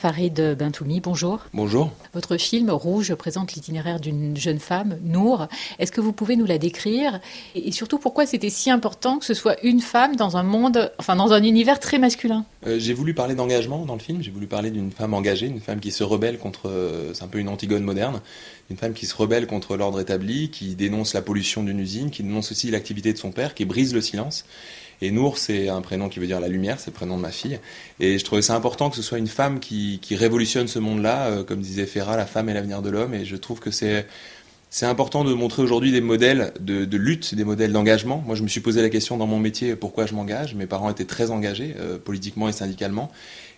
Farid Bentoumi, bonjour. Bonjour. Votre film Rouge présente l'itinéraire d'une jeune femme, Nour. Est-ce que vous pouvez nous la décrire? Et surtout, pourquoi c'était si important que ce soit une femme dans un monde, enfin dans un univers très masculin? Euh, J'ai voulu parler d'engagement dans le film. J'ai voulu parler d'une femme engagée, une femme qui se rebelle contre. Euh, c'est un peu une Antigone moderne. Une femme qui se rebelle contre l'ordre établi, qui dénonce la pollution d'une usine, qui dénonce aussi l'activité de son père, qui brise le silence. Et Nour, c'est un prénom qui veut dire la lumière, c'est le prénom de ma fille. Et je trouvais ça important que ce soit une femme qui, qui révolutionne ce monde-là. Euh, comme disait Ferrat, la femme est l'avenir de l'homme. Et je trouve que c'est c'est important de montrer aujourd'hui des modèles de, de, lutte, des modèles d'engagement. Moi, je me suis posé la question dans mon métier pourquoi je m'engage? Mes parents étaient très engagés euh, politiquement et syndicalement.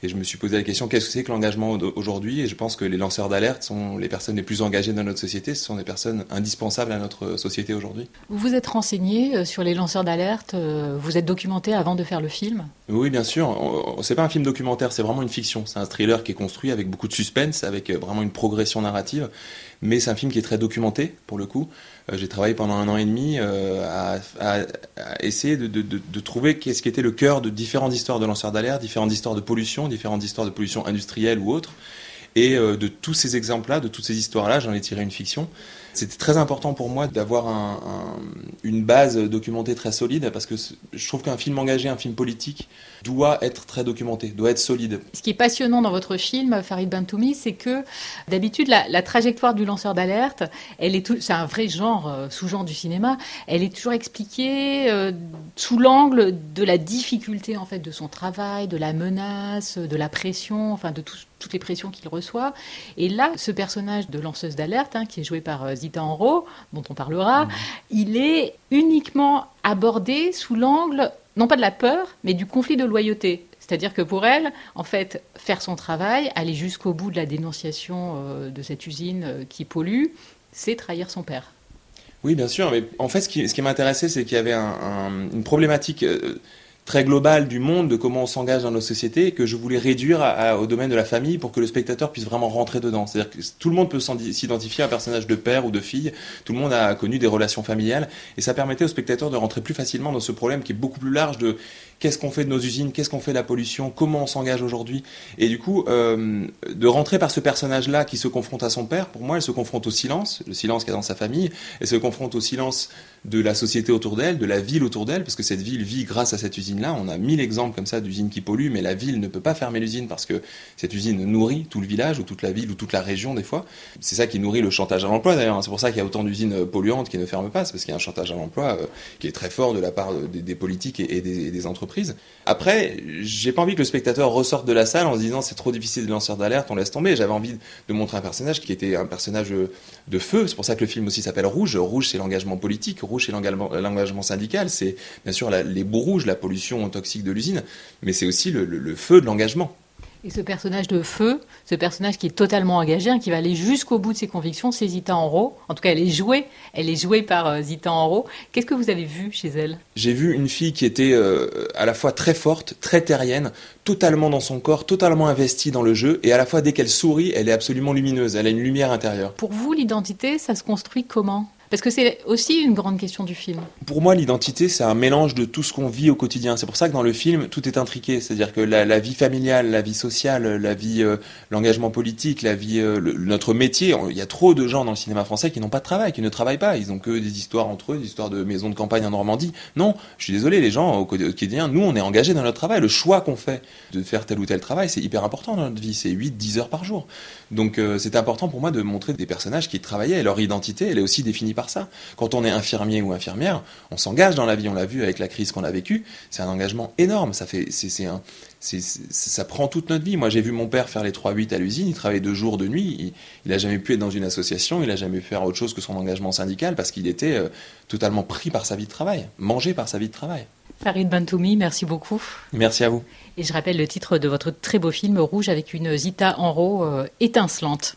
Et je me suis posé la question qu'est-ce que c'est que l'engagement aujourd'hui? Et je pense que les lanceurs d'alerte sont les personnes les plus engagées dans notre société. Ce sont des personnes indispensables à notre société aujourd'hui. Vous vous êtes renseigné euh, sur les lanceurs d'alerte euh, Vous êtes documenté avant de faire le film? Oui, bien sûr. C'est pas un film documentaire, c'est vraiment une fiction. C'est un thriller qui est construit avec beaucoup de suspense, avec vraiment une progression narrative mais c'est un film qui est très documenté pour le coup. Euh, j'ai travaillé pendant un an et demi euh, à, essayer de trouver qu'est-ce qui était le cœur de différentes histoires de lanceurs d'alerte, différentes histoires de pollution, différentes histoires de pollution industrielle ou autre. Et euh, de tous ces exemples-là, de toutes ces histoires-là, j'en ai tiré une fiction. C'était très important pour moi d'avoir un, un, une base documentée très solide parce que je trouve qu'un film engagé, un film politique, doit être très documenté, doit être solide. Ce qui est passionnant dans votre film, Farid Bentoumi, c'est que d'habitude, la, trajectoire du lanceur d'alerte, c'est un vrai genre, euh, sous-genre du cinéma, elle est toujours expliquée euh, sous l'angle de la difficulté en fait de son travail, de la menace, de la pression, enfin de tout, toutes les pressions qu'il reçoit. Et là, ce personnage de lanceuse d'alerte, hein, qui est joué par euh, Zita Enro, dont on parlera, mmh. il est uniquement abordé sous l'angle, non pas de la peur, mais du conflit de loyauté. C'est-à-dire que pour elle, en fait, faire son travail, aller jusqu'au bout de la dénonciation euh, de cette usine euh, qui pollue, c'est trahir son père. Oui, bien sûr, mais en fait, ce qui, ce qui m'intéressait, c'est qu'il y avait un, un, une problématique. Euh, très global du monde, de comment on s'engage dans nos sociétés, que je voulais réduire au domaine de la famille pour que le spectateur puisse vraiment rentrer dedans. C'est-à-dire que tout le monde peut s'identifier à un personnage de père ou de fille, tout le monde a connu des relations familiales, et ça permettait au spectateur de rentrer plus facilement dans ce problème qui est beaucoup plus large de qu'est-ce qu'on fait de nos usines, qu'est-ce qu'on fait de la pollution, comment on s'engage aujourd'hui? Et du coup, euh, de rentrer par ce personnage-là qui se confronte à son père, pour moi, elle se confronte au silence, le silence qu'il y a dans sa famille, elle se confronte au silence de la société autour d'elle, de la ville autour d'elle, parce que cette ville vit grâce à cette usine-là. On a mille exemples comme ça d'usines qui polluent, mais la ville ne peut pas fermer l'usine parce que cette usine nourrit tout le village, ou toute la ville, ou toute la région des fois. C'est ça qui nourrit le chantage à l'emploi d'ailleurs. C'est pour ça qu'il y a autant d'usines polluantes qui ne ferment pas, c'est parce qu'il y a un chantage à l'emploi euh, qui est très fort de la part des, politiques et des entreprises Après, j'ai pas envie que le spectateur ressorte de la salle en se disant c'est trop difficile de lanceur d'alerte, on laisse tomber. J'avais envie de montrer un personnage qui était un personnage de feu. C'est pour ça que le film aussi s'appelle Rouge. Rouge, c'est l'engagement politique. Rouge, c'est l'engagement syndical. C'est bien sûr les bouts rouges, la pollution toxique de l'usine, mais c'est aussi le feu de l'engagement. Et ce personnage de feu, ce personnage qui est totalement engagé, hein, qui va aller jusqu'au bout de ses convictions, c'est Zita Enro. En tout cas, elle est jouée, elle est jouée par euh, Zita Enro. Qu'est-ce que vous avez vu chez elle? J'ai vu une fille qui était euh, à la fois très forte, très terrienne, totalement dans son corps, totalement investie dans le jeu, et à la fois dès qu'elle sourit, elle est absolument lumineuse, elle a une lumière intérieure. Pour vous, l'identité, ça se construit comment? Parce que c'est aussi une grande question du film. Pour moi, l'identité, c'est un mélange de tout ce qu'on vit au quotidien. C'est pour ça que dans le film, tout est intriqué. C'est-à-dire que la, vie familiale, la vie sociale, la vie, euh, l'engagement politique, la vie, euh, notre métier. Il y a trop de gens dans le cinéma français qui n'ont pas de travail, qui ne travaillent pas. Ils ont que des histoires entre eux, des histoires de maisons de campagne en Normandie. Non, je suis désolé, les gens au quotidien, nous, on est engagés dans notre travail. Le choix qu'on fait de faire tel ou tel travail, c'est hyper important dans notre vie. C'est 8, 10 heures par jour. Donc, euh, c'est important pour moi de montrer des personnages qui travaillaient. Leur identité, elle est aussi définie par ça. Quand on est infirmier ou infirmière, on s'engage dans la vie, on l'a vu avec la crise qu'on a vécue, c'est un engagement énorme, ça fait c'est un c'est ça prend toute notre vie. Moi, j'ai vu mon père faire les 3-8 à l'usine, il travaillait deux jours, de nuit, il, il a jamais pu être dans une association, il a jamais pu faire autre chose que son engagement syndical parce qu'il était euh, totalement pris par sa vie de travail, mangé par sa vie de travail. Farid Bantoumi, merci beaucoup. Merci à vous. Et je rappelle le titre de votre très beau film Rouge avec une Zita Enro euh, étincelante.